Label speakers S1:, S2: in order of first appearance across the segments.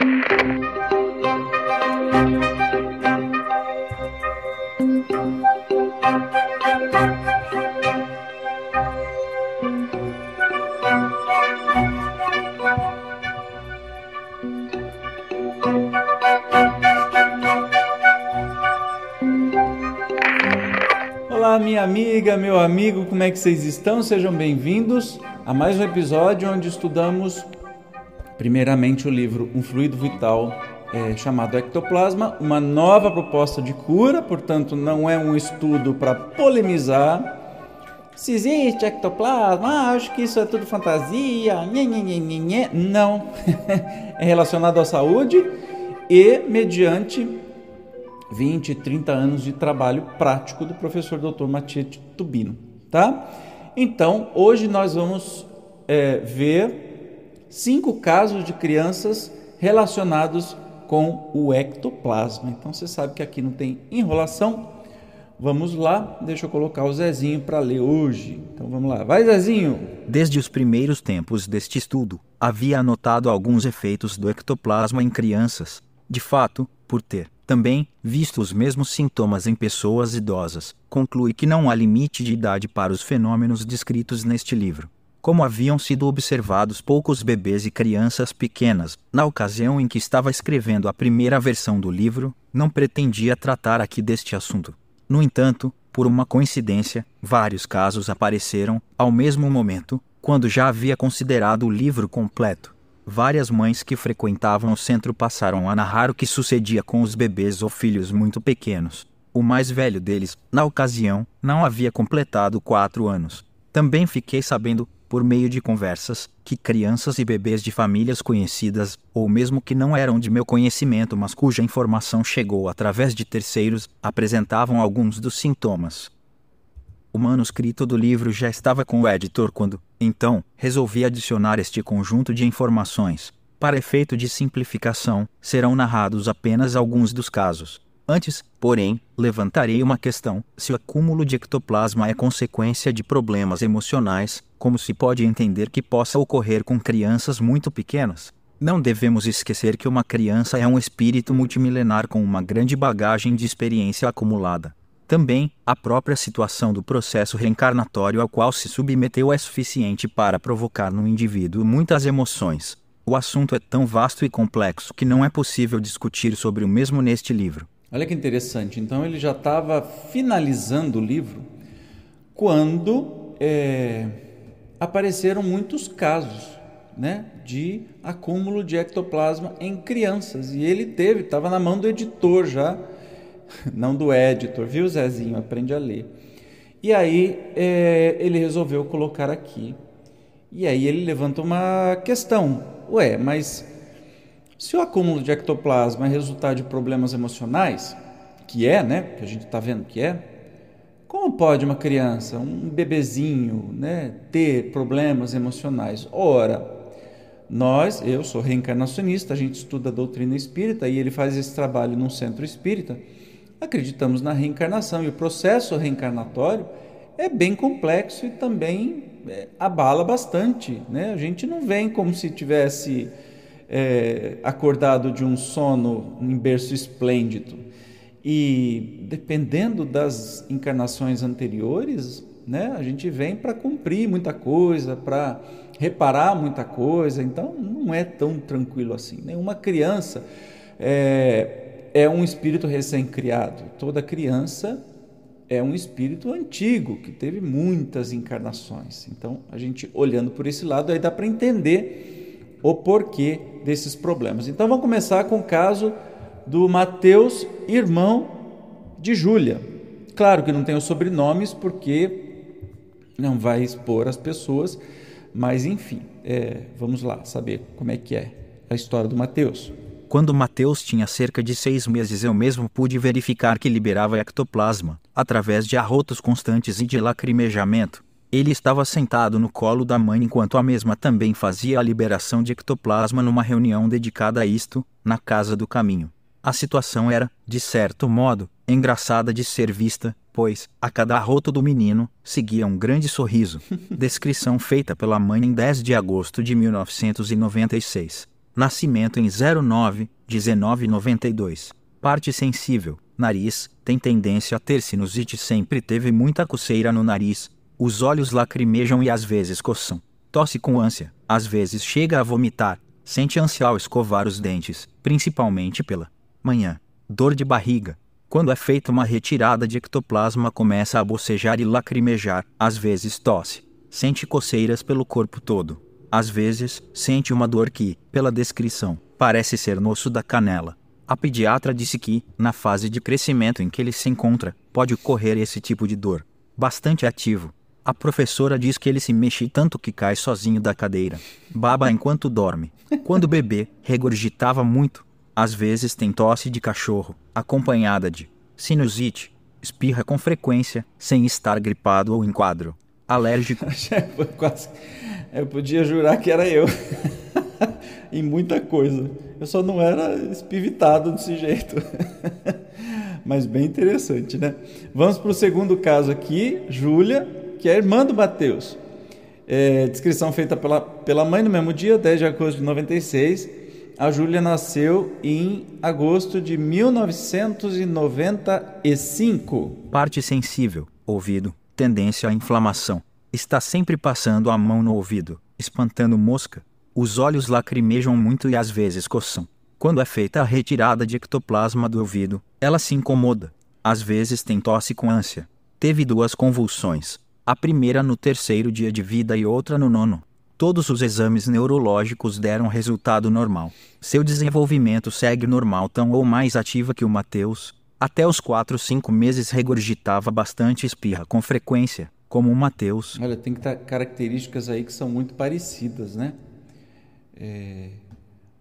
S1: Olá, minha amiga, meu amigo, como é que vocês estão? Sejam bem-vindos a mais um episódio onde estudamos, primeiramente, o livro Um Fluido Vital é, chamado Ectoplasma, uma nova proposta de cura, portanto, não é um estudo para polemizar. Se existe ectoplasma, ah, acho que isso é tudo fantasia, nhê, nhê, nhê, nhê. não, é relacionado à saúde e mediante 20, 30 anos de trabalho prático do professor Dr. Matias Tubino, tá? Então, hoje nós vamos é, ver cinco casos de crianças relacionados com o ectoplasma. Então, você sabe que aqui não tem enrolação. Vamos lá, deixa eu colocar o Zezinho para ler hoje. Então vamos lá, vai Zezinho!
S2: Desde os primeiros tempos deste estudo, havia anotado alguns efeitos do ectoplasma em crianças. De fato, por ter também visto os mesmos sintomas em pessoas idosas, conclui que não há limite de idade para os fenômenos descritos neste livro. Como haviam sido observados poucos bebês e crianças pequenas, na ocasião em que estava escrevendo a primeira versão do livro, não pretendia tratar aqui deste assunto. No entanto, por uma coincidência, vários casos apareceram, ao mesmo momento, quando já havia considerado o livro completo. Várias mães que frequentavam o centro passaram a narrar o que sucedia com os bebês ou filhos muito pequenos. O mais velho deles, na ocasião, não havia completado quatro anos. Também fiquei sabendo, por meio de conversas, que crianças e bebês de famílias conhecidas, ou mesmo que não eram de meu conhecimento, mas cuja informação chegou através de terceiros, apresentavam alguns dos sintomas. O manuscrito do livro já estava com o editor quando, então, resolvi adicionar este conjunto de informações. Para efeito de simplificação, serão narrados apenas alguns dos casos. Antes, porém, levantarei uma questão: se o acúmulo de ectoplasma é consequência de problemas emocionais, como se pode entender que possa ocorrer com crianças muito pequenas? Não devemos esquecer que uma criança é um espírito multimilenar com uma grande bagagem de experiência acumulada. Também, a própria situação do processo reencarnatório ao qual se submeteu é suficiente para provocar no indivíduo muitas emoções. O assunto é tão vasto e complexo que não é possível discutir sobre o mesmo neste livro.
S1: Olha que interessante. Então ele já estava finalizando o livro quando é, apareceram muitos casos né, de acúmulo de ectoplasma em crianças. E ele teve, estava na mão do editor já não do editor, viu, Zezinho? Aprende a ler. E aí é, ele resolveu colocar aqui. E aí ele levanta uma questão. Ué, mas se o acúmulo de ectoplasma é resultado de problemas emocionais, que é, né? Que a gente está vendo que é, como pode uma criança, um bebezinho, né, ter problemas emocionais? Ora, nós, eu sou reencarnacionista, a gente estuda a doutrina espírita e ele faz esse trabalho num centro espírita acreditamos na reencarnação e o processo reencarnatório é bem complexo e também é, abala bastante. Né? A gente não vem como se tivesse é, acordado de um sono em berço esplêndido. E dependendo das encarnações anteriores, né, a gente vem para cumprir muita coisa, para reparar muita coisa, então não é tão tranquilo assim. Nenhuma criança é, é um espírito recém-criado. Toda criança é um espírito antigo que teve muitas encarnações. Então, a gente olhando por esse lado, aí dá para entender o porquê desses problemas. Então, vamos começar com o caso do Mateus, irmão de Júlia. Claro que não tem os sobrenomes, porque não vai expor as pessoas, mas enfim, é, vamos lá saber como é que é a história do Mateus.
S2: Quando Mateus tinha cerca de seis meses, eu mesmo pude verificar que liberava ectoplasma, através de arrotos constantes e de lacrimejamento. Ele estava sentado no colo da mãe enquanto a mesma também fazia a liberação de ectoplasma numa reunião dedicada a isto, na casa do caminho. A situação era, de certo modo, engraçada de ser vista, pois, a cada arroto do menino, seguia um grande sorriso. Descrição feita pela mãe em 10 de agosto de 1996. Nascimento em 09, 1992. Parte sensível, nariz, tem tendência a ter sinusite, sempre teve muita coceira no nariz. Os olhos lacrimejam e às vezes coçam. Tosse com ânsia, às vezes chega a vomitar. Sente ânsia ao escovar os dentes, principalmente pela manhã. Dor de barriga. Quando é feita uma retirada de ectoplasma, começa a bocejar e lacrimejar, às vezes tosse. Sente coceiras pelo corpo todo. Às vezes, sente uma dor que, pela descrição, parece ser no osso da canela. A pediatra disse que, na fase de crescimento em que ele se encontra, pode ocorrer esse tipo de dor. Bastante ativo. A professora diz que ele se mexe tanto que cai sozinho da cadeira. Baba enquanto dorme. Quando bebê, regurgitava muito. Às vezes tem tosse de cachorro, acompanhada de sinusite. Espirra com frequência, sem estar gripado ou em quadro. Alérgico.
S1: Quase. Eu podia jurar que era eu. em muita coisa. Eu só não era espivitado desse jeito. Mas bem interessante, né? Vamos para o segundo caso aqui, Júlia, que é irmã do Mateus. É, descrição feita pela, pela mãe no mesmo dia, 10 de agosto de 96. A Júlia nasceu em agosto de 1995.
S2: Parte sensível, ouvido, tendência à inflamação. Está sempre passando a mão no ouvido, espantando mosca, os olhos lacrimejam muito e às vezes coçam. Quando é feita a retirada de ectoplasma do ouvido, ela se incomoda. Às vezes tem tosse com ânsia. Teve duas convulsões. A primeira no terceiro dia de vida e outra no nono. Todos os exames neurológicos deram resultado normal. Seu desenvolvimento segue normal tão ou mais ativa que o Mateus. Até os 4 5 meses regurgitava bastante espirra com frequência, como o Mateus.
S1: Olha, tem características aí que são muito parecidas, né? É,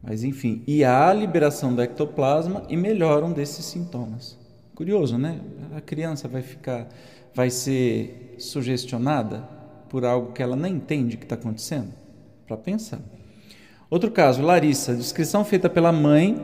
S1: mas enfim, e há a liberação do ectoplasma e melhoram desses sintomas. Curioso, né? A criança vai ficar, vai ser sugestionada por algo que ela nem entende que está acontecendo? Para pensar. Outro caso, Larissa, descrição feita pela mãe,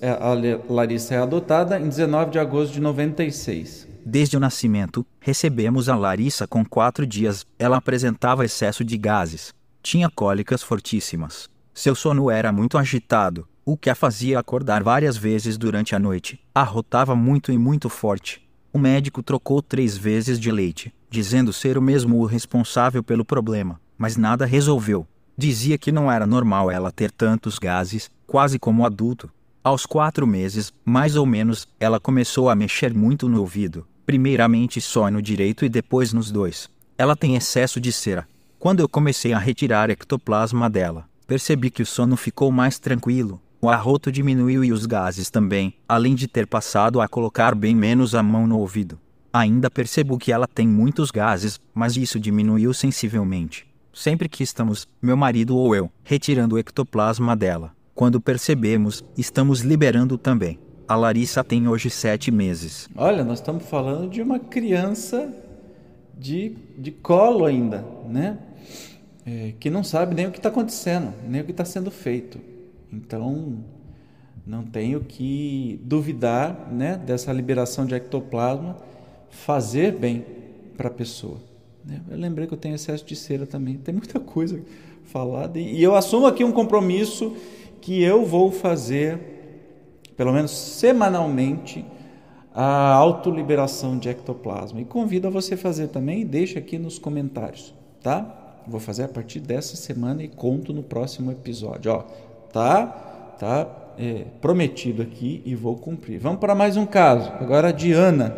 S1: é, a Larissa é adotada em 19 de agosto de 96.
S2: Desde o nascimento, recebemos a Larissa com quatro dias. Ela apresentava excesso de gases, tinha cólicas fortíssimas. Seu sono era muito agitado, o que a fazia acordar várias vezes durante a noite. Arrotava muito e muito forte. O médico trocou três vezes de leite, dizendo ser o mesmo o responsável pelo problema, mas nada resolveu. Dizia que não era normal ela ter tantos gases, quase como adulto. Aos quatro meses, mais ou menos, ela começou a mexer muito no ouvido, primeiramente só no direito e depois nos dois. Ela tem excesso de cera, quando eu comecei a retirar ectoplasma dela, percebi que o sono ficou mais tranquilo, o arroto diminuiu e os gases também, além de ter passado a colocar bem menos a mão no ouvido. Ainda percebo que ela tem muitos gases, mas isso diminuiu sensivelmente. Sempre que estamos, meu marido ou eu, retirando o ectoplasma dela, quando percebemos, estamos liberando também. A Larissa tem hoje sete meses.
S1: Olha, nós estamos falando de uma criança de, de colo ainda, né? é, que não sabe nem o que está acontecendo, nem o que está sendo feito. Então, não tenho que duvidar né, dessa liberação de ectoplasma fazer bem para a pessoa. Né? Eu lembrei que eu tenho excesso de cera também, tem muita coisa falada. E eu assumo aqui um compromisso que eu vou fazer, pelo menos semanalmente, a autoliberação de ectoplasma. E convido a você fazer também e deixa aqui nos comentários, tá? Vou fazer a partir dessa semana e conto no próximo episódio. Ó, tá, tá é, prometido aqui e vou cumprir. Vamos para mais um caso. Agora a Diana.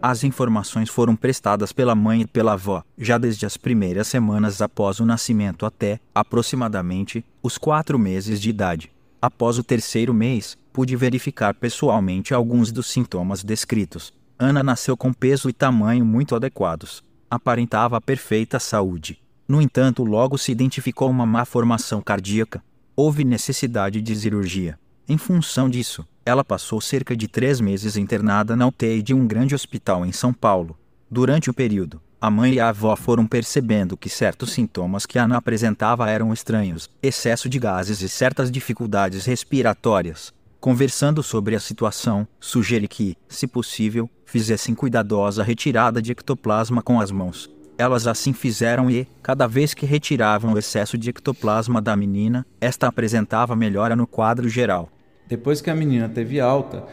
S2: As informações foram prestadas pela mãe e pela avó, já desde as primeiras semanas após o nascimento até, aproximadamente, os quatro meses de idade. Após o terceiro mês, pude verificar pessoalmente alguns dos sintomas descritos. Ana nasceu com peso e tamanho muito adequados. Aparentava perfeita saúde. No entanto, logo se identificou uma má formação cardíaca. Houve necessidade de cirurgia. Em função disso, ela passou cerca de três meses internada na UTI de um grande hospital em São Paulo. Durante o período, a mãe e a avó foram percebendo que certos sintomas que Ana apresentava eram estranhos, excesso de gases e certas dificuldades respiratórias. Conversando sobre a situação, sugere que, se possível, fizessem cuidadosa retirada de ectoplasma com as mãos. Elas assim fizeram e, cada vez que retiravam o excesso de ectoplasma da menina, esta apresentava melhora no quadro geral.
S1: Depois que a menina teve alta,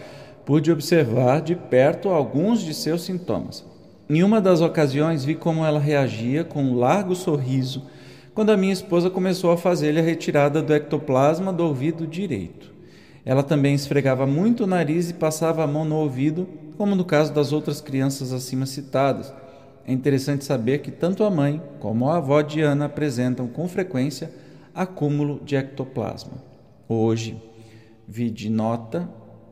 S1: pude observar de perto alguns de seus sintomas. Em uma das ocasiões, vi como ela reagia com um largo sorriso quando a minha esposa começou a fazer-lhe a retirada do ectoplasma do ouvido direito. Ela também esfregava muito o nariz e passava a mão no ouvido, como no caso das outras crianças acima citadas. É interessante saber que tanto a mãe como a avó Diana apresentam com frequência acúmulo de ectoplasma. Hoje, vi de nota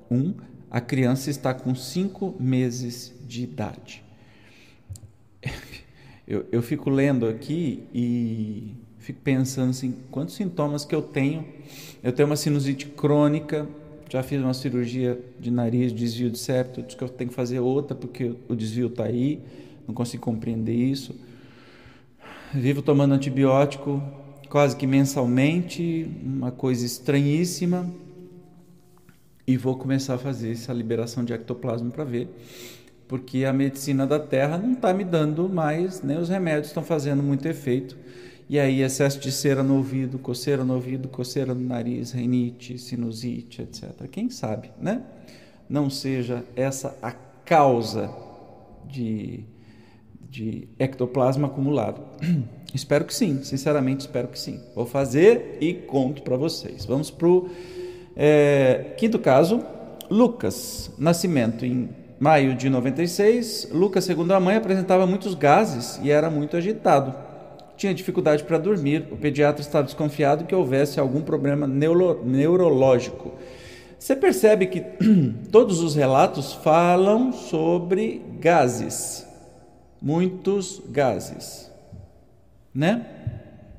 S1: 1, a criança está com 5 meses de idade. Eu, eu fico lendo aqui e fico pensando assim, quantos sintomas que eu tenho. Eu tenho uma sinusite crônica, já fiz uma cirurgia de nariz, desvio de septo, diz que eu tenho que fazer outra porque o desvio está aí, não consigo compreender isso. Vivo tomando antibiótico quase que mensalmente, uma coisa estranhíssima, e vou começar a fazer essa liberação de ectoplasma para ver, porque a medicina da Terra não está me dando mais, nem os remédios estão fazendo muito efeito e aí, excesso de cera no ouvido, coceira no ouvido, coceira no nariz, rinite, sinusite, etc. Quem sabe, né? Não seja essa a causa de, de ectoplasma acumulado. espero que sim, sinceramente espero que sim. Vou fazer e conto para vocês. Vamos para o é, quinto caso. Lucas, nascimento em maio de 96. Lucas, segundo a mãe, apresentava muitos gases e era muito agitado tinha dificuldade para dormir. O pediatra estava desconfiado que houvesse algum problema neuro, neurológico. Você percebe que todos os relatos falam sobre gases, muitos gases, né?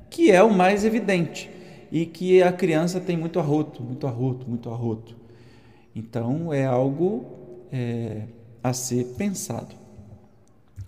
S1: Que é o mais evidente e que a criança tem muito arroto, muito arroto, muito arroto. Então é algo é, a ser pensado.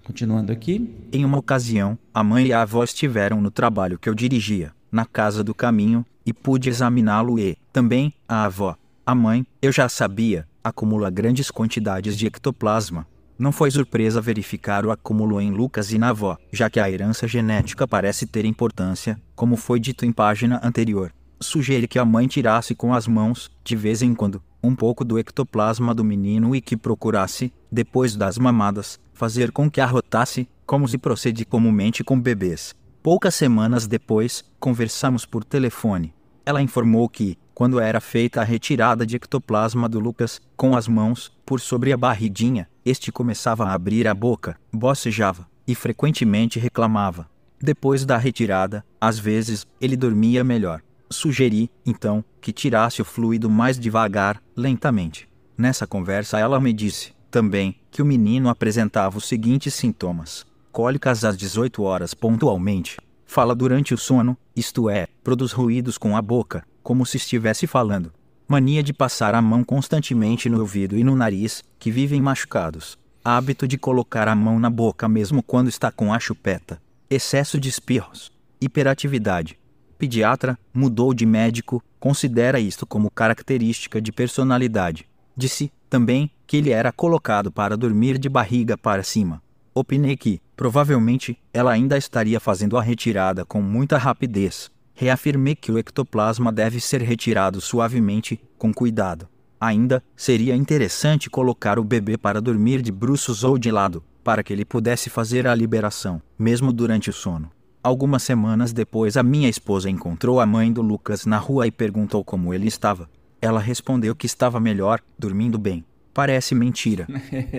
S1: Continuando aqui.
S2: Em uma ocasião, a mãe e a avó estiveram no trabalho que eu dirigia, na casa do caminho, e pude examiná-lo e, também, a avó. A mãe, eu já sabia, acumula grandes quantidades de ectoplasma. Não foi surpresa verificar o acúmulo em Lucas e na avó, já que a herança genética parece ter importância, como foi dito em página anterior. Sugere que a mãe tirasse com as mãos, de vez em quando, um pouco do ectoplasma do menino e que procurasse, depois das mamadas, fazer com que arrotasse, como se procede comumente com bebês. Poucas semanas depois, conversamos por telefone. Ela informou que, quando era feita a retirada de ectoplasma do Lucas, com as mãos, por sobre a barriguinha, este começava a abrir a boca, bocejava, e frequentemente reclamava. Depois da retirada, às vezes, ele dormia melhor. Sugeri, então, que tirasse o fluido mais devagar, lentamente. Nessa conversa, ela me disse: também que o menino apresentava os seguintes sintomas: cólicas às 18 horas pontualmente, fala durante o sono, isto é, produz ruídos com a boca, como se estivesse falando, mania de passar a mão constantemente no ouvido e no nariz, que vivem machucados, hábito de colocar a mão na boca mesmo quando está com a chupeta, excesso de espirros, hiperatividade. Pediatra mudou de médico, considera isto como característica de personalidade. Disse também que ele era colocado para dormir de barriga para cima. Opinei que, provavelmente, ela ainda estaria fazendo a retirada com muita rapidez. Reafirmei que o ectoplasma deve ser retirado suavemente, com cuidado. Ainda seria interessante colocar o bebê para dormir de bruços ou de lado, para que ele pudesse fazer a liberação, mesmo durante o sono. Algumas semanas depois, a minha esposa encontrou a mãe do Lucas na rua e perguntou como ele estava. Ela respondeu que estava melhor, dormindo bem. Parece mentira.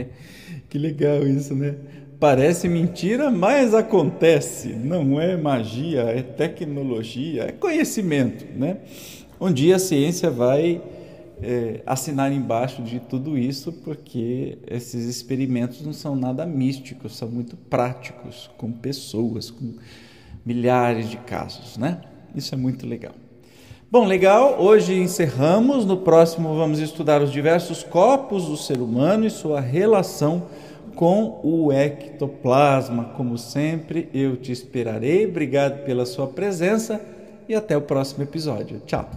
S1: que legal isso, né? Parece mentira, mas acontece. Não é magia, é tecnologia, é conhecimento, né? Um dia a ciência vai é, assinar embaixo de tudo isso, porque esses experimentos não são nada místicos, são muito práticos, com pessoas, com milhares de casos, né? Isso é muito legal. Bom, legal. Hoje encerramos. No próximo vamos estudar os diversos corpos do ser humano e sua relação com o ectoplasma. Como sempre, eu te esperarei. Obrigado pela sua presença e até o próximo episódio. Tchau.